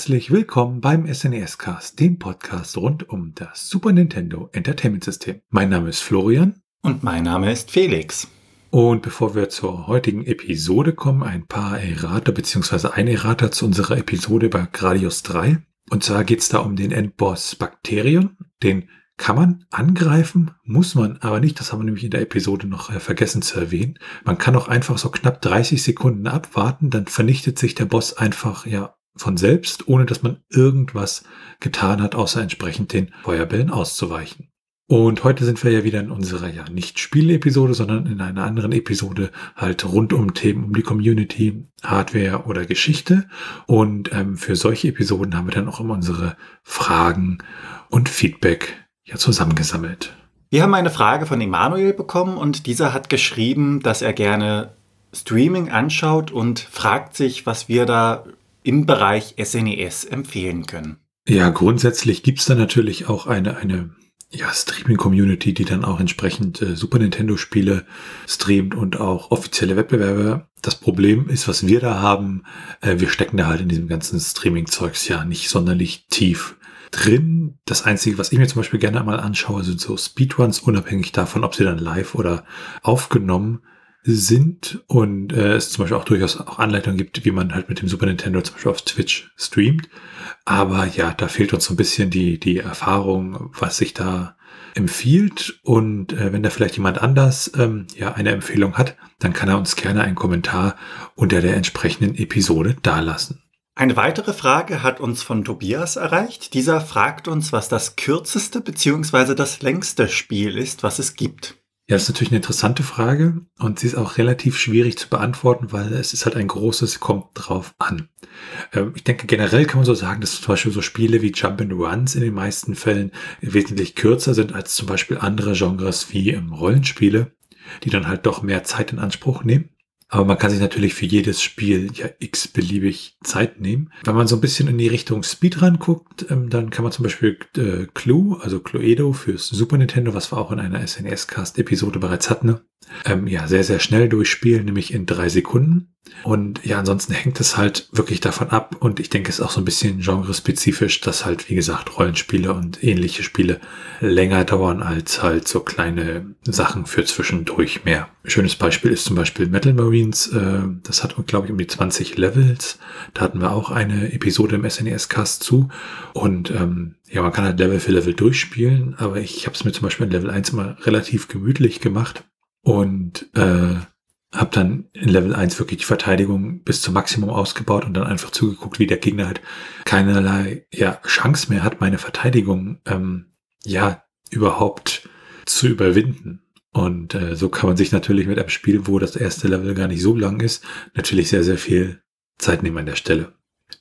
Herzlich willkommen beim SNES Cast, dem Podcast rund um das Super Nintendo Entertainment System. Mein Name ist Florian. Und mein Name ist Felix. Und bevor wir zur heutigen Episode kommen, ein paar Errata bzw. ein Errata zu unserer Episode über Gradius 3. Und zwar geht es da um den Endboss Bakterion. Den kann man angreifen, muss man aber nicht. Das haben wir nämlich in der Episode noch äh, vergessen zu erwähnen. Man kann auch einfach so knapp 30 Sekunden abwarten, dann vernichtet sich der Boss einfach ja von selbst, ohne dass man irgendwas getan hat, außer entsprechend den Feuerbällen auszuweichen. Und heute sind wir ja wieder in unserer ja nicht Spiele-Episode, sondern in einer anderen Episode halt rund um Themen um die Community, Hardware oder Geschichte. Und ähm, für solche Episoden haben wir dann auch immer unsere Fragen und Feedback ja zusammengesammelt. Wir haben eine Frage von Emanuel bekommen und dieser hat geschrieben, dass er gerne Streaming anschaut und fragt sich, was wir da im Bereich SNES e empfehlen können. Ja, grundsätzlich gibt's da natürlich auch eine, eine ja, Streaming-Community, die dann auch entsprechend äh, Super Nintendo-Spiele streamt und auch offizielle Wettbewerbe. Das Problem ist, was wir da haben, äh, wir stecken da halt in diesem ganzen Streaming-Zeugs ja nicht sonderlich tief drin. Das Einzige, was ich mir zum Beispiel gerne einmal anschaue, sind so Speedruns, unabhängig davon, ob sie dann live oder aufgenommen sind und äh, es zum Beispiel auch durchaus auch Anleitungen gibt, wie man halt mit dem Super Nintendo zum Beispiel auf Twitch streamt. Aber ja, da fehlt uns so ein bisschen die, die Erfahrung, was sich da empfiehlt. Und äh, wenn da vielleicht jemand anders ähm, ja eine Empfehlung hat, dann kann er uns gerne einen Kommentar unter der entsprechenden Episode dalassen. Eine weitere Frage hat uns von Tobias erreicht. Dieser fragt uns, was das kürzeste bzw. das längste Spiel ist, was es gibt. Ja, das ist natürlich eine interessante Frage und sie ist auch relativ schwierig zu beantworten, weil es ist halt ein großes, kommt drauf an. Ähm, ich denke, generell kann man so sagen, dass zum Beispiel so Spiele wie Jump and Runs in den meisten Fällen wesentlich kürzer sind als zum Beispiel andere Genres wie Rollenspiele, die dann halt doch mehr Zeit in Anspruch nehmen. Aber man kann sich natürlich für jedes Spiel ja x beliebig Zeit nehmen. Wenn man so ein bisschen in die Richtung Speedrun guckt, ähm, dann kann man zum Beispiel äh, Clue, also Cluedo fürs Super Nintendo, was wir auch in einer SNES-Cast-Episode bereits hatten, ähm, ja, sehr, sehr schnell durchspielen, nämlich in drei Sekunden. Und ja, ansonsten hängt es halt wirklich davon ab. Und ich denke, es ist auch so ein bisschen genrespezifisch, dass halt, wie gesagt, Rollenspiele und ähnliche Spiele länger dauern als halt so kleine Sachen für zwischendurch mehr. Schönes Beispiel ist zum Beispiel Metal Marines. Äh, das hat, glaube ich, um die 20 Levels. Da hatten wir auch eine Episode im SNES-Cast zu. Und ähm, ja, man kann halt Level für Level durchspielen, aber ich habe es mir zum Beispiel in Level 1 mal relativ gemütlich gemacht und äh, habe dann in Level 1 wirklich die Verteidigung bis zum Maximum ausgebaut und dann einfach zugeguckt, wie der Gegner halt keinerlei ja, Chance mehr hat, meine Verteidigung ähm, ja überhaupt zu überwinden. Und äh, so kann man sich natürlich mit einem Spiel, wo das erste Level gar nicht so lang ist, natürlich sehr, sehr viel Zeit nehmen an der Stelle.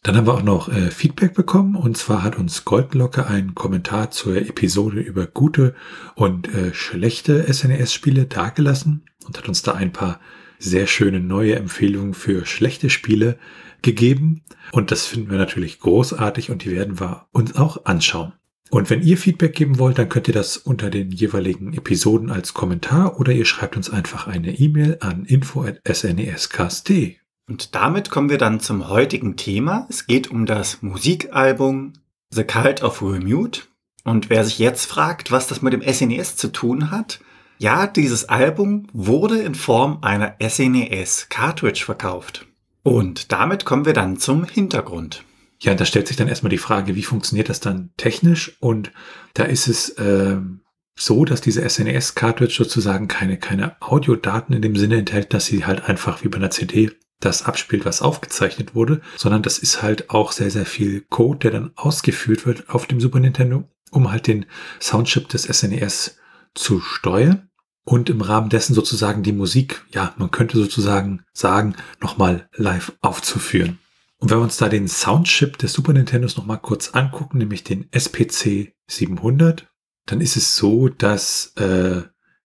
Dann haben wir auch noch äh, Feedback bekommen und zwar hat uns Goldlocke einen Kommentar zur Episode über gute und äh, schlechte SNES-Spiele dargelassen und hat uns da ein paar sehr schöne neue Empfehlungen für schlechte Spiele gegeben. Und das finden wir natürlich großartig und die werden wir uns auch anschauen. Und wenn ihr Feedback geben wollt, dann könnt ihr das unter den jeweiligen Episoden als Kommentar oder ihr schreibt uns einfach eine E-Mail an info.snescast.de. Und damit kommen wir dann zum heutigen Thema. Es geht um das Musikalbum The Cult of Remute. Und wer sich jetzt fragt, was das mit dem SNES e zu tun hat, ja, dieses Album wurde in Form einer SNES e Cartridge verkauft. Und damit kommen wir dann zum Hintergrund. Ja, da stellt sich dann erstmal die Frage, wie funktioniert das dann technisch? Und da ist es äh, so, dass diese SNES Cartridge sozusagen keine, keine Audiodaten in dem Sinne enthält, dass sie halt einfach wie bei einer CD das abspielt, was aufgezeichnet wurde, sondern das ist halt auch sehr, sehr viel Code, der dann ausgeführt wird auf dem Super Nintendo, um halt den Soundchip des SNES e zu steuern und im Rahmen dessen sozusagen die Musik, ja, man könnte sozusagen sagen, nochmal live aufzuführen. Und wenn wir uns da den Soundchip des Super Nintendos nochmal kurz angucken, nämlich den SPC 700, dann ist es so, dass äh,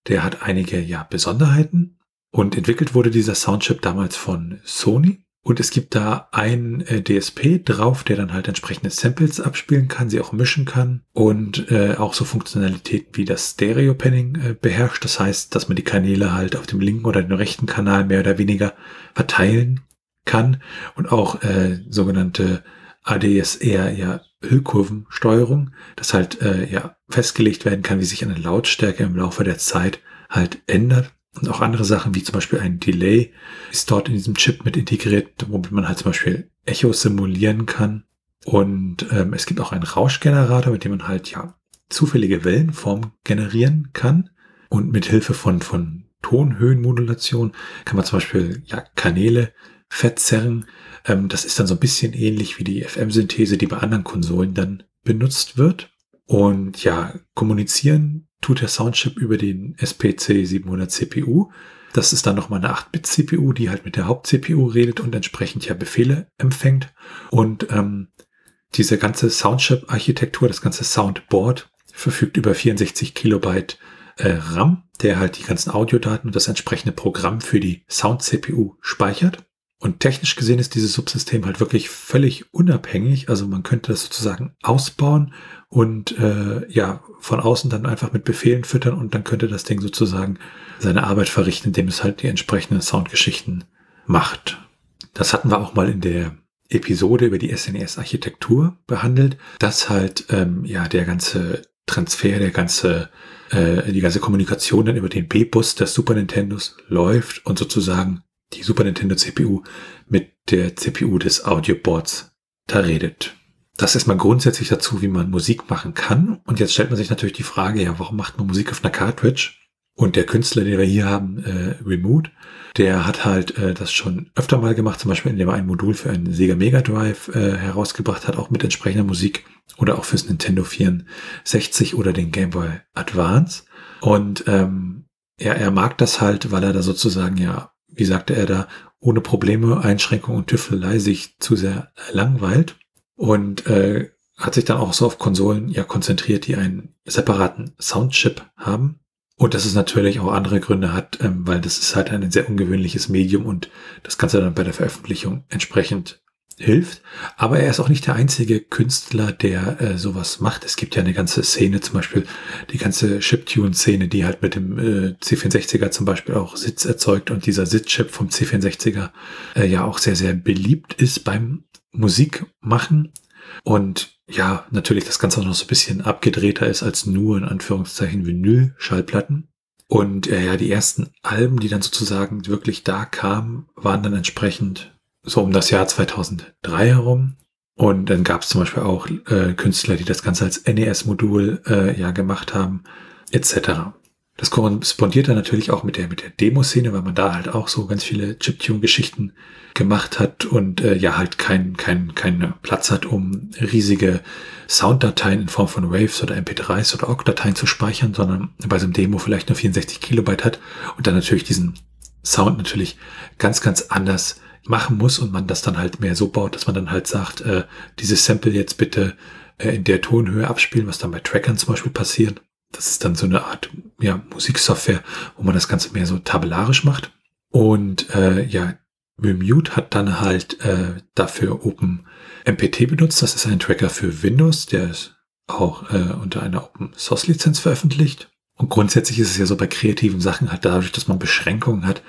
der hat einige ja Besonderheiten. Und entwickelt wurde dieser Soundchip damals von Sony. Und es gibt da ein äh, DSP drauf, der dann halt entsprechende Samples abspielen kann, sie auch mischen kann und äh, auch so Funktionalitäten wie das Stereo-Panning äh, beherrscht. Das heißt, dass man die Kanäle halt auf dem linken oder dem rechten Kanal mehr oder weniger verteilen kann und auch äh, sogenannte ADSR ja Hüllkurvensteuerung, das halt äh, ja festgelegt werden kann, wie sich eine Lautstärke im Laufe der Zeit halt ändert. Und auch andere Sachen, wie zum Beispiel ein Delay, ist dort in diesem Chip mit integriert, womit man halt zum Beispiel Echos simulieren kann. Und ähm, es gibt auch einen Rauschgenerator, mit dem man halt ja zufällige Wellenformen generieren kann. Und mit Hilfe von, von Tonhöhenmodulation kann man zum Beispiel ja Kanäle verzerren. Ähm, das ist dann so ein bisschen ähnlich wie die FM-Synthese, die bei anderen Konsolen dann benutzt wird. Und ja, kommunizieren tut der Soundchip über den SPC 700 CPU. Das ist dann nochmal eine 8-Bit-CPU, die halt mit der Haupt-CPU redet und entsprechend ja Befehle empfängt. Und ähm, diese ganze Soundchip-Architektur, das ganze Soundboard verfügt über 64 Kilobyte äh, RAM, der halt die ganzen Audiodaten und das entsprechende Programm für die Sound-CPU speichert. Und technisch gesehen ist dieses Subsystem halt wirklich völlig unabhängig. Also man könnte das sozusagen ausbauen und äh, ja, von außen dann einfach mit Befehlen füttern und dann könnte das Ding sozusagen seine Arbeit verrichten, indem es halt die entsprechenden Soundgeschichten macht. Das hatten wir auch mal in der Episode über die SNES-Architektur behandelt, dass halt ähm, ja der ganze Transfer, der ganze äh, die ganze Kommunikation dann über den B-Bus des Super Nintendos läuft und sozusagen die Super Nintendo CPU mit der CPU des Audioboards da redet. Das ist mal grundsätzlich dazu, wie man Musik machen kann. Und jetzt stellt man sich natürlich die Frage, ja, warum macht man Musik auf einer Cartridge? Und der Künstler, den wir hier haben, äh, Remote, der hat halt äh, das schon öfter mal gemacht, zum Beispiel indem er ein Modul für einen Sega Mega Drive äh, herausgebracht hat, auch mit entsprechender Musik oder auch fürs Nintendo 64 oder den Game Boy Advance. Und ähm, er, er mag das halt, weil er da sozusagen ja wie sagte er da, ohne Probleme, Einschränkungen und Tüftelei sich zu sehr langweilt und äh, hat sich dann auch so auf Konsolen ja konzentriert, die einen separaten Soundchip haben. Und dass es natürlich auch andere Gründe hat, ähm, weil das ist halt ein sehr ungewöhnliches Medium und das Ganze dann bei der Veröffentlichung entsprechend hilft. Aber er ist auch nicht der einzige Künstler, der äh, sowas macht. Es gibt ja eine ganze Szene, zum Beispiel die ganze Chiptune-Szene, die halt mit dem äh, C64er zum Beispiel auch Sitz erzeugt und dieser Sitzchip vom C64er äh, ja auch sehr, sehr beliebt ist beim Musikmachen. Und ja, natürlich das Ganze auch noch so ein bisschen abgedrehter ist als nur in Anführungszeichen Vinyl-Schallplatten. Und äh, ja, die ersten Alben, die dann sozusagen wirklich da kamen, waren dann entsprechend so um das Jahr 2003 herum. Und dann gab es zum Beispiel auch äh, Künstler, die das Ganze als NES-Modul äh, ja gemacht haben, etc. Das korrespondiert dann natürlich auch mit der mit der Demo-Szene, weil man da halt auch so ganz viele Chiptune-Geschichten gemacht hat und äh, ja halt keinen kein, kein Platz hat, um riesige Sounddateien in Form von Waves oder MP3s oder OGG-Dateien zu speichern, sondern bei so einem Demo vielleicht nur 64 Kilobyte hat und dann natürlich diesen Sound natürlich ganz, ganz anders machen muss und man das dann halt mehr so baut, dass man dann halt sagt, äh, dieses Sample jetzt bitte äh, in der Tonhöhe abspielen, was dann bei Trackern zum Beispiel passiert. Das ist dann so eine Art ja, Musiksoftware, wo man das Ganze mehr so tabellarisch macht. Und äh, ja, Mute hat dann halt äh, dafür Open MPT benutzt. Das ist ein Tracker für Windows, der ist auch äh, unter einer Open Source Lizenz veröffentlicht. Und grundsätzlich ist es ja so bei kreativen Sachen halt dadurch, dass man Beschränkungen hat,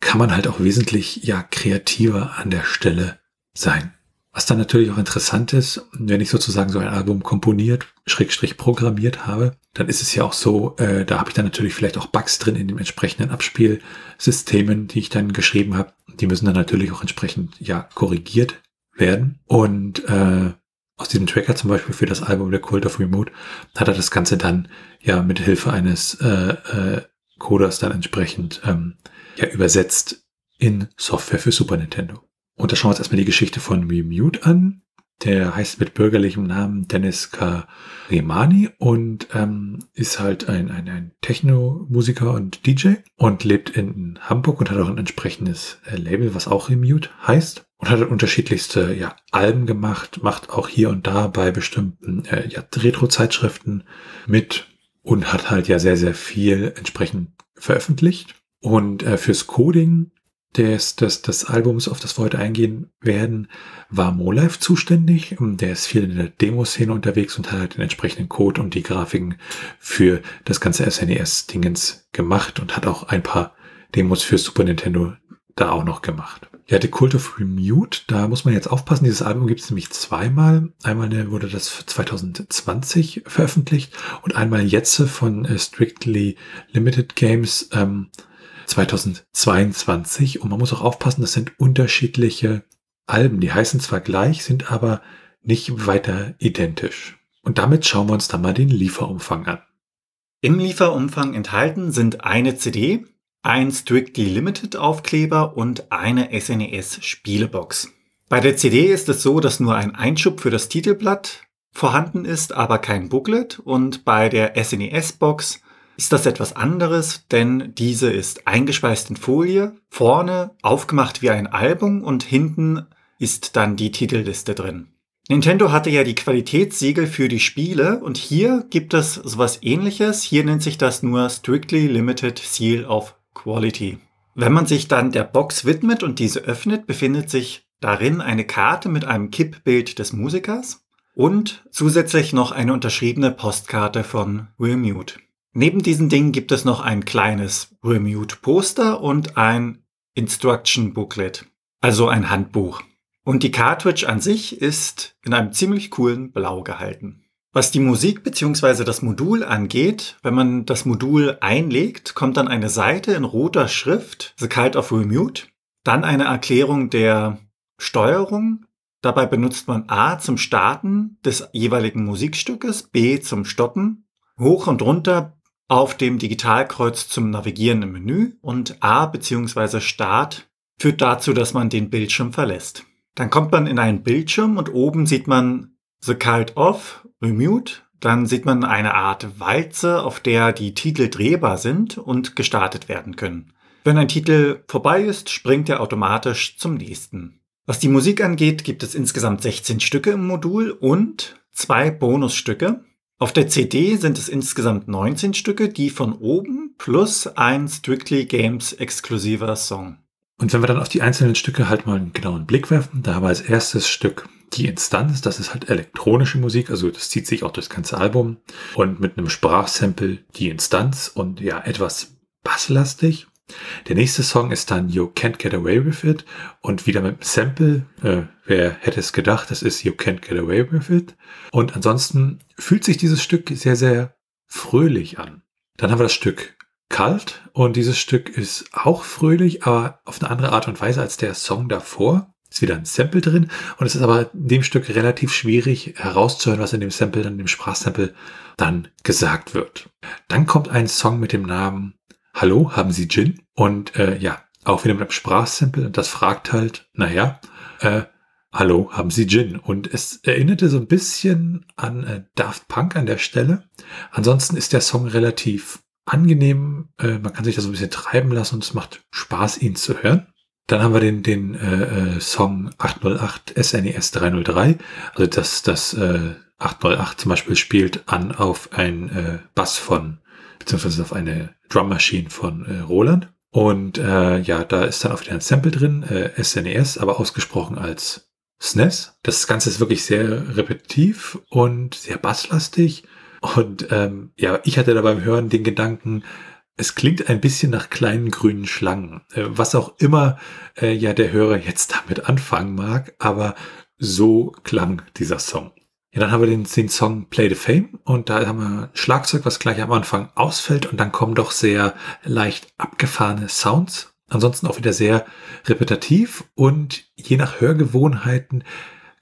kann man halt auch wesentlich ja kreativer an der Stelle sein. Was dann natürlich auch interessant ist, wenn ich sozusagen so ein Album komponiert, schrägstrich programmiert habe, dann ist es ja auch so, äh, da habe ich dann natürlich vielleicht auch Bugs drin in den entsprechenden Abspielsystemen, die ich dann geschrieben habe. Die müssen dann natürlich auch entsprechend ja korrigiert werden. Und äh, aus diesem Tracker zum Beispiel für das Album The Cult of Remote hat er das Ganze dann ja mit Hilfe eines äh, äh, Coders dann entsprechend ähm, ja übersetzt in Software für Super Nintendo. Und da schauen wir uns erstmal die Geschichte von Remute an. Der heißt mit bürgerlichem Namen Dennis Karimani und ähm, ist halt ein, ein, ein Techno-Musiker und DJ und lebt in Hamburg und hat auch ein entsprechendes äh, Label, was auch Remute heißt. Und hat unterschiedlichste ja, Alben gemacht, macht auch hier und da bei bestimmten äh, ja, Retro-Zeitschriften mit und hat halt ja sehr, sehr viel entsprechend veröffentlicht. Und äh, fürs Coding des, des, des Albums, auf das wir heute eingehen werden, war Molive zuständig. Der ist viel in der Demo-Szene unterwegs und hat halt den entsprechenden Code und die Grafiken für das ganze SNES-Dingens gemacht und hat auch ein paar Demos für Super Nintendo da auch noch gemacht. Ja, The Cult of Remute, da muss man jetzt aufpassen. Dieses Album gibt es nämlich zweimal. Einmal wurde das 2020 veröffentlicht und einmal jetzt von Strictly Limited Games ähm, 2022. Und man muss auch aufpassen, das sind unterschiedliche Alben. Die heißen zwar gleich, sind aber nicht weiter identisch. Und damit schauen wir uns dann mal den Lieferumfang an. Im Lieferumfang enthalten sind eine CD, ein Strictly Limited Aufkleber und eine SNES e Spielebox. Bei der CD ist es so, dass nur ein Einschub für das Titelblatt vorhanden ist, aber kein Booklet und bei der SNES e Box ist das etwas anderes, denn diese ist eingespeist in Folie, vorne aufgemacht wie ein Album und hinten ist dann die Titelliste drin. Nintendo hatte ja die Qualitätssiegel für die Spiele und hier gibt es sowas ähnliches. Hier nennt sich das nur Strictly Limited Seal of Quality. Wenn man sich dann der Box widmet und diese öffnet, befindet sich darin eine Karte mit einem Kippbild des Musikers und zusätzlich noch eine unterschriebene Postkarte von Remute. Neben diesen Dingen gibt es noch ein kleines Remute Poster und ein Instruction Booklet, also ein Handbuch. Und die Cartridge an sich ist in einem ziemlich coolen Blau gehalten. Was die Musik bzw. das Modul angeht, wenn man das Modul einlegt, kommt dann eine Seite in roter Schrift, The Cult of Remute, dann eine Erklärung der Steuerung. Dabei benutzt man A zum Starten des jeweiligen Musikstückes, B zum Stoppen, hoch und runter auf dem Digitalkreuz zum Navigieren im Menü und A bzw. Start führt dazu, dass man den Bildschirm verlässt. Dann kommt man in einen Bildschirm und oben sieht man The Cult of Remute, dann sieht man eine Art Walze, auf der die Titel drehbar sind und gestartet werden können. Wenn ein Titel vorbei ist, springt er automatisch zum nächsten. Was die Musik angeht, gibt es insgesamt 16 Stücke im Modul und zwei Bonusstücke. Auf der CD sind es insgesamt 19 Stücke, die von oben plus ein Strictly Games exklusiver Song. Und wenn wir dann auf die einzelnen Stücke halt mal einen genauen Blick werfen, da haben wir als erstes Stück die Instanz, das ist halt elektronische Musik, also das zieht sich auch durchs ganze Album und mit einem Sprachsample die Instanz und ja, etwas basslastig. Der nächste Song ist dann You Can't Get Away With It und wieder mit einem Sample. Äh, wer hätte es gedacht, das ist You Can't Get Away With It. Und ansonsten fühlt sich dieses Stück sehr, sehr fröhlich an. Dann haben wir das Stück Kalt und dieses Stück ist auch fröhlich, aber auf eine andere Art und Weise als der Song davor ist wieder ein Sample drin und es ist aber in dem Stück relativ schwierig herauszuhören, was in dem Sample, in dem Sprachsample dann gesagt wird. Dann kommt ein Song mit dem Namen Hallo, haben Sie Gin? Und äh, ja, auch wieder mit einem Sprachsample und das fragt halt, naja, äh, Hallo, haben Sie Gin? Und es erinnerte so ein bisschen an äh, Daft Punk an der Stelle. Ansonsten ist der Song relativ angenehm. Äh, man kann sich da so ein bisschen treiben lassen und es macht Spaß, ihn zu hören. Dann haben wir den, den äh, äh Song 808 SNES 303. Also das, das äh, 808 zum Beispiel spielt an auf ein äh, Bass von, beziehungsweise auf eine Drum Machine von äh, Roland. Und äh, ja, da ist dann wieder ein Sample drin, äh, SNES, aber ausgesprochen als SNES. Das Ganze ist wirklich sehr repetitiv und sehr basslastig. Und ähm, ja, ich hatte da beim Hören den Gedanken, es klingt ein bisschen nach kleinen grünen Schlangen, äh, was auch immer äh, ja der Hörer jetzt damit anfangen mag, aber so klang dieser Song. Ja, dann haben wir den, den Song Play the Fame und da haben wir Schlagzeug, was gleich am Anfang ausfällt und dann kommen doch sehr leicht abgefahrene Sounds. Ansonsten auch wieder sehr repetitiv und je nach Hörgewohnheiten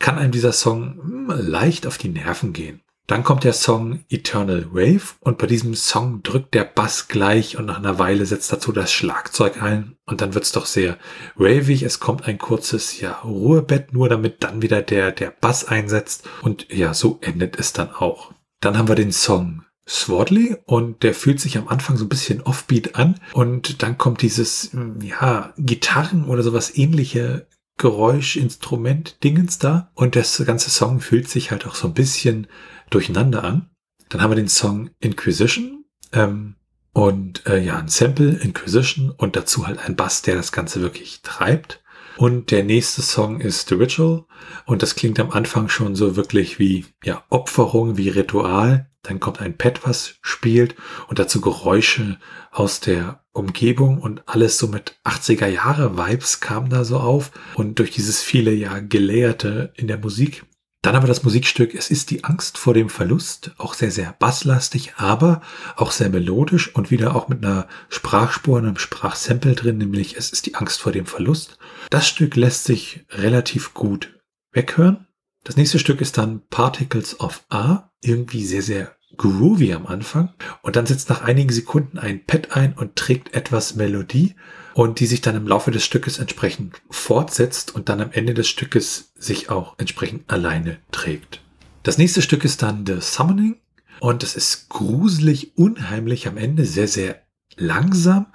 kann einem dieser Song hm, leicht auf die Nerven gehen. Dann kommt der Song Eternal Wave und bei diesem Song drückt der Bass gleich und nach einer Weile setzt dazu das Schlagzeug ein und dann wird's doch sehr wavig. Es kommt ein kurzes ja, Ruhebett nur, damit dann wieder der, der Bass einsetzt und ja, so endet es dann auch. Dann haben wir den Song Swordley und der fühlt sich am Anfang so ein bisschen offbeat an und dann kommt dieses, ja, Gitarren oder sowas ähnliche Geräusch, Instrument, Dingens da und das ganze Song fühlt sich halt auch so ein bisschen durcheinander an. Dann haben wir den Song Inquisition ähm, und äh, ja, ein Sample Inquisition und dazu halt ein Bass, der das Ganze wirklich treibt. Und der nächste Song ist The Ritual und das klingt am Anfang schon so wirklich wie ja, Opferung, wie Ritual. Dann kommt ein Pad, was spielt und dazu Geräusche aus der Umgebung und alles so mit 80er Jahre Vibes kam da so auf und durch dieses viele ja gelayerte in der Musik. Dann aber das Musikstück, es ist die Angst vor dem Verlust, auch sehr, sehr basslastig, aber auch sehr melodisch und wieder auch mit einer Sprachspur, einem Sprachsample drin, nämlich es ist die Angst vor dem Verlust. Das Stück lässt sich relativ gut weghören. Das nächste Stück ist dann Particles of A, irgendwie sehr, sehr groovy am Anfang und dann setzt nach einigen Sekunden ein Pad ein und trägt etwas Melodie und die sich dann im Laufe des Stückes entsprechend fortsetzt und dann am Ende des Stückes sich auch entsprechend alleine trägt. Das nächste Stück ist dann The Summoning und es ist gruselig, unheimlich am Ende, sehr, sehr langsam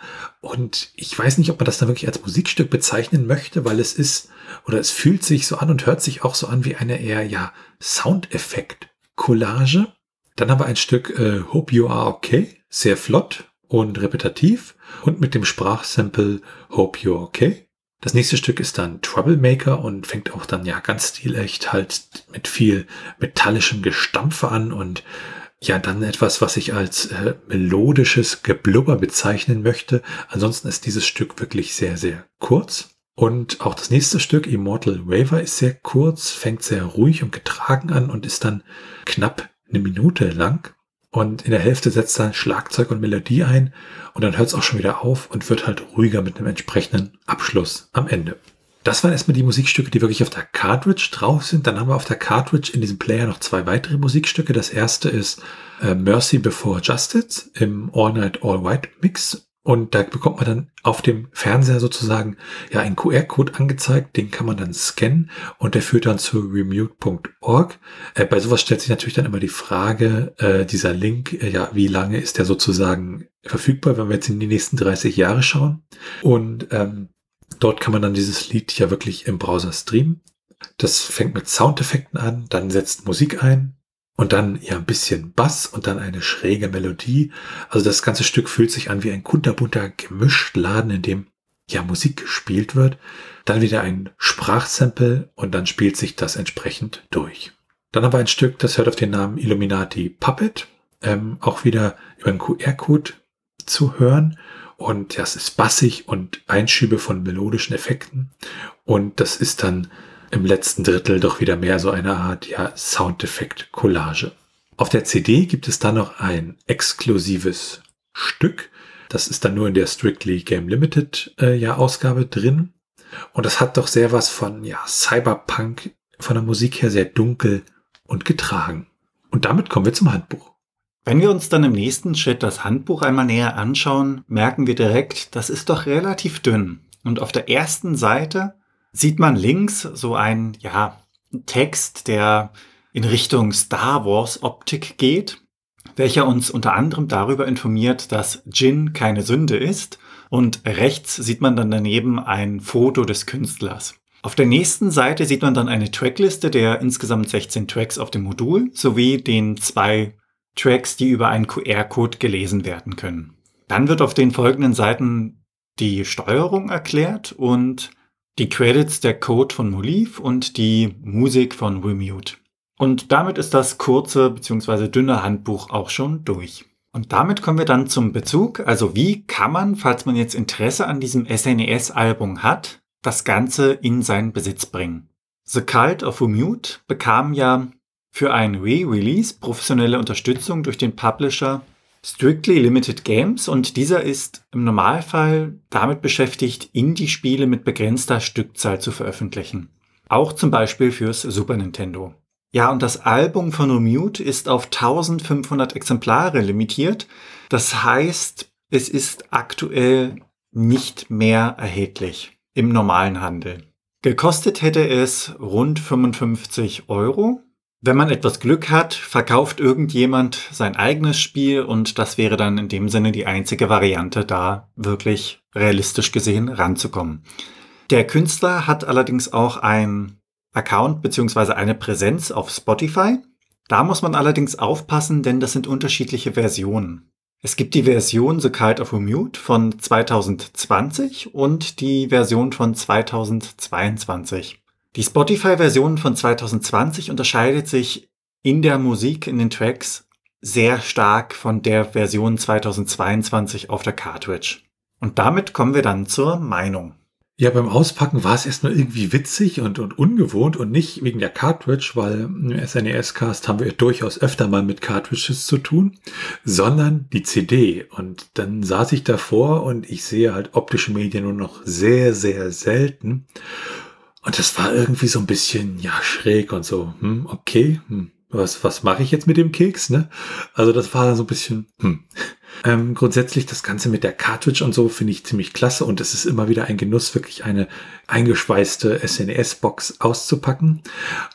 und ich weiß nicht, ob man das dann wirklich als Musikstück bezeichnen möchte, weil es ist oder es fühlt sich so an und hört sich auch so an wie eine eher ja Soundeffekt Collage dann haben wir ein Stück äh, Hope You Are Okay, sehr flott und repetitiv und mit dem Sprachsample Hope You're Okay. Das nächste Stück ist dann Troublemaker und fängt auch dann ja ganz stilecht halt mit viel metallischem Gestampfe an und ja dann etwas, was ich als äh, melodisches Geblubber bezeichnen möchte. Ansonsten ist dieses Stück wirklich sehr, sehr kurz. Und auch das nächste Stück, Immortal Waver, ist sehr kurz, fängt sehr ruhig und getragen an und ist dann knapp eine Minute lang und in der Hälfte setzt dann Schlagzeug und Melodie ein und dann hört es auch schon wieder auf und wird halt ruhiger mit einem entsprechenden Abschluss am Ende. Das waren erstmal die Musikstücke, die wirklich auf der Cartridge drauf sind. Dann haben wir auf der Cartridge in diesem Player noch zwei weitere Musikstücke. Das erste ist äh, Mercy Before Justice im All Night All White Mix und da bekommt man dann auf dem Fernseher sozusagen ja einen QR-Code angezeigt, den kann man dann scannen und der führt dann zu remute.org. Äh, bei sowas stellt sich natürlich dann immer die Frage, äh, dieser Link, äh, ja, wie lange ist der sozusagen verfügbar, wenn wir jetzt in die nächsten 30 Jahre schauen. Und ähm, dort kann man dann dieses Lied ja wirklich im Browser streamen. Das fängt mit Soundeffekten an, dann setzt Musik ein, und dann ja ein bisschen Bass und dann eine schräge Melodie. Also das ganze Stück fühlt sich an wie ein kunterbunter Gemischtladen, in dem ja Musik gespielt wird. Dann wieder ein Sprachsample und dann spielt sich das entsprechend durch. Dann aber ein Stück, das hört auf den Namen Illuminati Puppet. Ähm, auch wieder über einen QR-Code zu hören. Und das ist bassig und Einschübe von melodischen Effekten. Und das ist dann im letzten Drittel doch wieder mehr so eine Art ja, Soundeffekt-Collage. Auf der CD gibt es dann noch ein exklusives Stück. Das ist dann nur in der Strictly Game Limited äh, ja, Ausgabe drin. Und das hat doch sehr was von ja, Cyberpunk, von der Musik her sehr dunkel und getragen. Und damit kommen wir zum Handbuch. Wenn wir uns dann im nächsten Schritt das Handbuch einmal näher anschauen, merken wir direkt, das ist doch relativ dünn. Und auf der ersten Seite sieht man links so ein, ja, Text, der in Richtung Star Wars Optik geht, welcher uns unter anderem darüber informiert, dass Jin keine Sünde ist und rechts sieht man dann daneben ein Foto des Künstlers. Auf der nächsten Seite sieht man dann eine Trackliste der insgesamt 16 Tracks auf dem Modul sowie den zwei Tracks, die über einen QR-Code gelesen werden können. Dann wird auf den folgenden Seiten die Steuerung erklärt und die Credits der Code von Moliv und die Musik von Remute. Und damit ist das kurze bzw. dünne Handbuch auch schon durch. Und damit kommen wir dann zum Bezug. Also wie kann man, falls man jetzt Interesse an diesem SNES-Album hat, das Ganze in seinen Besitz bringen? The Cult of Remute bekam ja für ein Re-Release professionelle Unterstützung durch den Publisher Strictly Limited Games und dieser ist im Normalfall damit beschäftigt, Indie-Spiele mit begrenzter Stückzahl zu veröffentlichen. Auch zum Beispiel fürs Super Nintendo. Ja, und das Album von Remute ist auf 1500 Exemplare limitiert. Das heißt, es ist aktuell nicht mehr erhältlich im normalen Handel. Gekostet hätte es rund 55 Euro wenn man etwas Glück hat, verkauft irgendjemand sein eigenes Spiel und das wäre dann in dem Sinne die einzige Variante, da wirklich realistisch gesehen ranzukommen. Der Künstler hat allerdings auch ein Account bzw. eine Präsenz auf Spotify. Da muss man allerdings aufpassen, denn das sind unterschiedliche Versionen. Es gibt die Version The Cult of Remute von 2020 und die Version von 2022. Die Spotify-Version von 2020 unterscheidet sich in der Musik, in den Tracks sehr stark von der Version 2022 auf der Cartridge. Und damit kommen wir dann zur Meinung. Ja, beim Auspacken war es erstmal irgendwie witzig und, und ungewohnt und nicht wegen der Cartridge, weil im SNES-Cast haben wir durchaus öfter mal mit Cartridges zu tun, sondern die CD. Und dann saß ich davor und ich sehe halt optische Medien nur noch sehr, sehr selten. Und das war irgendwie so ein bisschen, ja, schräg und so, hm, okay, hm, was, was mache ich jetzt mit dem Keks, ne? Also das war so ein bisschen, hm. Ähm, grundsätzlich das Ganze mit der Cartridge und so finde ich ziemlich klasse und es ist immer wieder ein Genuss, wirklich eine eingeschweißte SNES-Box auszupacken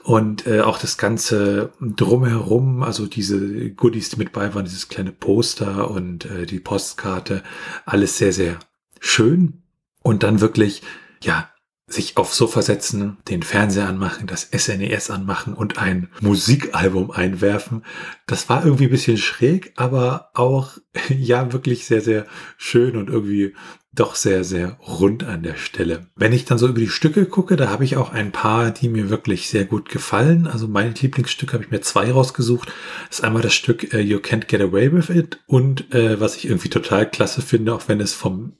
und äh, auch das Ganze drumherum, also diese Goodies, die mit bei waren, dieses kleine Poster und äh, die Postkarte, alles sehr, sehr schön und dann wirklich, ja, sich aufs Sofa setzen, den Fernseher anmachen, das SNES e anmachen und ein Musikalbum einwerfen. Das war irgendwie ein bisschen schräg, aber auch ja wirklich sehr, sehr schön und irgendwie doch sehr, sehr rund an der Stelle. Wenn ich dann so über die Stücke gucke, da habe ich auch ein paar, die mir wirklich sehr gut gefallen. Also mein Lieblingsstück habe ich mir zwei rausgesucht. Das ist einmal das Stück uh, You Can't Get Away With It und uh, was ich irgendwie total klasse finde, auch wenn es vom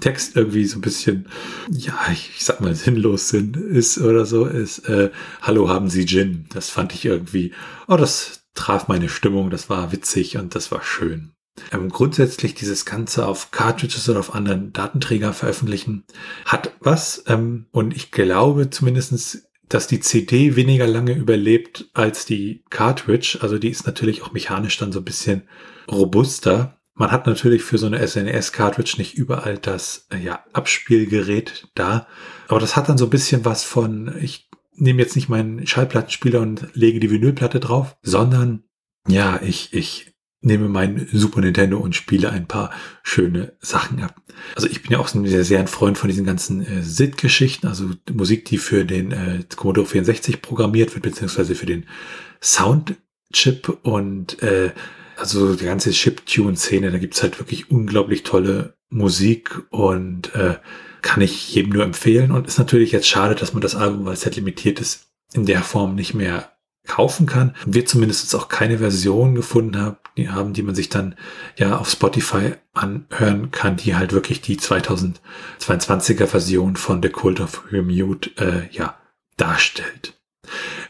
Text irgendwie so ein bisschen, ja, ich, ich sag mal, sinnlos sind, ist oder so, ist, äh, Hallo, haben Sie Gin? Das fand ich irgendwie, oh, das traf meine Stimmung, das war witzig und das war schön. Ähm, grundsätzlich dieses Ganze auf Cartridges oder auf anderen Datenträger veröffentlichen hat was ähm, und ich glaube zumindestens dass die CD weniger lange überlebt als die Cartridge. Also die ist natürlich auch mechanisch dann so ein bisschen robuster. Man hat natürlich für so eine SNES-Cartridge nicht überall das äh, ja, Abspielgerät da, aber das hat dann so ein bisschen was von, ich nehme jetzt nicht meinen Schallplattenspieler und lege die Vinylplatte drauf, sondern ja, ich, ich nehme meinen Super Nintendo und spiele ein paar schöne Sachen ab. Also ich bin ja auch sehr, sehr ein Freund von diesen ganzen äh, SID-Geschichten, also Musik, die für den äh, Commodore 64 programmiert wird, beziehungsweise für den Soundchip und äh, also die ganze Chip-Tune-Szene, da gibt's halt wirklich unglaublich tolle Musik und äh, kann ich jedem nur empfehlen. Und ist natürlich jetzt schade, dass man das Album, weil es halt limitiert ist, in der Form nicht mehr kaufen kann. Wir zumindest auch keine Version gefunden haben, die haben, die man sich dann ja auf Spotify anhören kann, die halt wirklich die 2022er Version von The Cult of Remute äh, ja darstellt.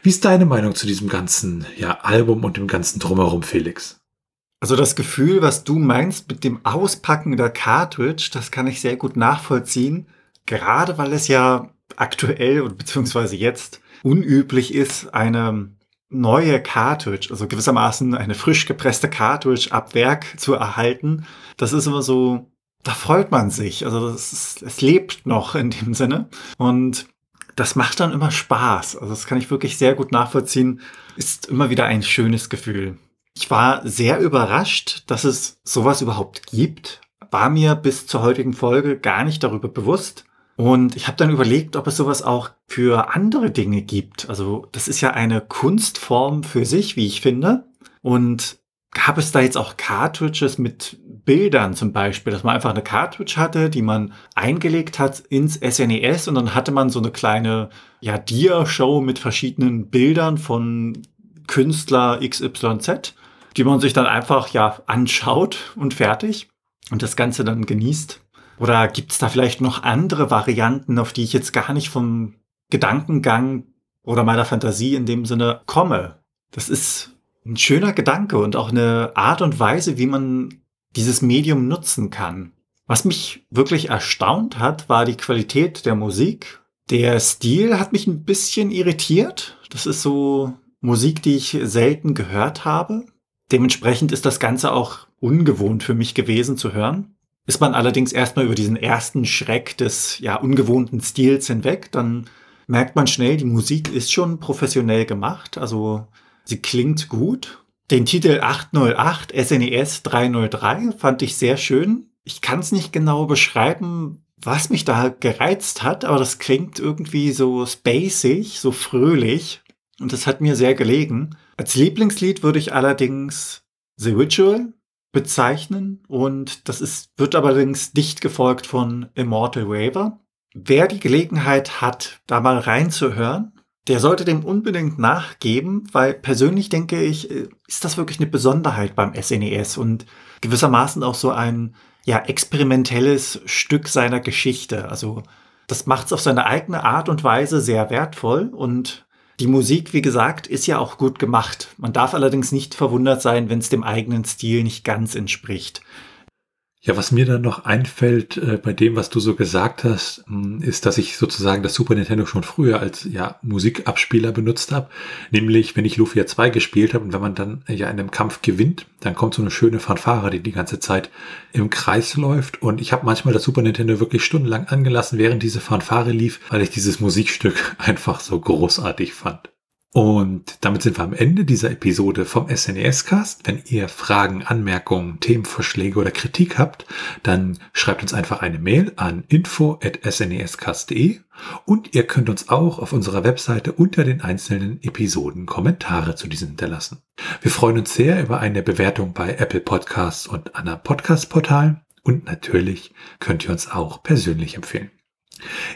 Wie ist deine Meinung zu diesem ganzen ja, Album und dem ganzen Drumherum, Felix? Also das Gefühl, was du meinst mit dem Auspacken der Cartridge, das kann ich sehr gut nachvollziehen. Gerade weil es ja aktuell und beziehungsweise jetzt unüblich ist, eine neue Cartridge, also gewissermaßen eine frisch gepresste Cartridge ab Werk zu erhalten. Das ist immer so, da freut man sich. Also es lebt noch in dem Sinne. Und das macht dann immer Spaß. Also das kann ich wirklich sehr gut nachvollziehen. Ist immer wieder ein schönes Gefühl. Ich war sehr überrascht, dass es sowas überhaupt gibt. War mir bis zur heutigen Folge gar nicht darüber bewusst. Und ich habe dann überlegt, ob es sowas auch für andere Dinge gibt. Also das ist ja eine Kunstform für sich, wie ich finde. Und gab es da jetzt auch Cartridges mit Bildern zum Beispiel, dass man einfach eine Cartridge hatte, die man eingelegt hat ins SNES e und dann hatte man so eine kleine ja, Dia-Show mit verschiedenen Bildern von Künstler XYZ die man sich dann einfach ja anschaut und fertig und das Ganze dann genießt? Oder gibt es da vielleicht noch andere Varianten, auf die ich jetzt gar nicht vom Gedankengang oder meiner Fantasie in dem Sinne komme? Das ist ein schöner Gedanke und auch eine Art und Weise, wie man dieses Medium nutzen kann. Was mich wirklich erstaunt hat, war die Qualität der Musik. Der Stil hat mich ein bisschen irritiert. Das ist so Musik, die ich selten gehört habe. Dementsprechend ist das Ganze auch ungewohnt für mich gewesen zu hören. Ist man allerdings erstmal über diesen ersten Schreck des ja ungewohnten Stils hinweg, dann merkt man schnell, die Musik ist schon professionell gemacht, also sie klingt gut. Den Titel 808 SNES 303 fand ich sehr schön. Ich kann es nicht genau beschreiben, was mich da gereizt hat, aber das klingt irgendwie so spacig, so fröhlich und das hat mir sehr gelegen. Als Lieblingslied würde ich allerdings The Ritual bezeichnen und das ist, wird allerdings dicht gefolgt von Immortal Raver. Wer die Gelegenheit hat, da mal reinzuhören, der sollte dem unbedingt nachgeben, weil persönlich denke ich, äh, ist das wirklich eine Besonderheit beim SNES e und gewissermaßen auch so ein ja, experimentelles Stück seiner Geschichte. Also das macht es auf seine eigene Art und Weise sehr wertvoll und die Musik, wie gesagt, ist ja auch gut gemacht. Man darf allerdings nicht verwundert sein, wenn es dem eigenen Stil nicht ganz entspricht. Ja, was mir dann noch einfällt äh, bei dem, was du so gesagt hast, mh, hm, ist, dass ich sozusagen das Super Nintendo schon früher als ja Musikabspieler benutzt habe. Nämlich, wenn ich Lufia 2 gespielt habe und wenn man dann äh, ja in einem Kampf gewinnt, dann kommt so eine schöne Fanfare, die die ganze Zeit im Kreis läuft. Und ich habe manchmal das Super Nintendo wirklich stundenlang angelassen, während diese Fanfare lief, weil ich dieses Musikstück einfach so großartig fand. Und damit sind wir am Ende dieser Episode vom SNES-Cast. Wenn ihr Fragen, Anmerkungen, Themenvorschläge oder Kritik habt, dann schreibt uns einfach eine Mail an info.snescast.de und ihr könnt uns auch auf unserer Webseite unter den einzelnen Episoden Kommentare zu diesen hinterlassen. Wir freuen uns sehr über eine Bewertung bei Apple Podcasts und anderen Podcast-Portalen und natürlich könnt ihr uns auch persönlich empfehlen.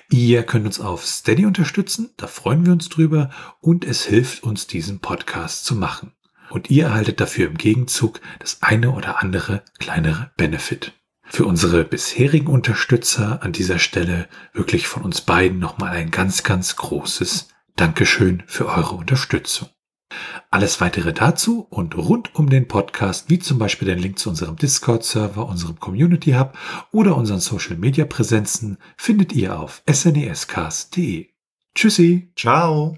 Ihr könnt uns auf Steady unterstützen, da freuen wir uns drüber und es hilft uns, diesen Podcast zu machen. Und ihr erhaltet dafür im Gegenzug das eine oder andere kleinere Benefit. Für unsere bisherigen Unterstützer an dieser Stelle wirklich von uns beiden nochmal ein ganz, ganz großes Dankeschön für eure Unterstützung. Alles weitere dazu und rund um den Podcast, wie zum Beispiel den Link zu unserem Discord-Server, unserem Community Hub oder unseren Social-Media-Präsenzen, findet ihr auf snescast.de. Tschüssi. Ciao.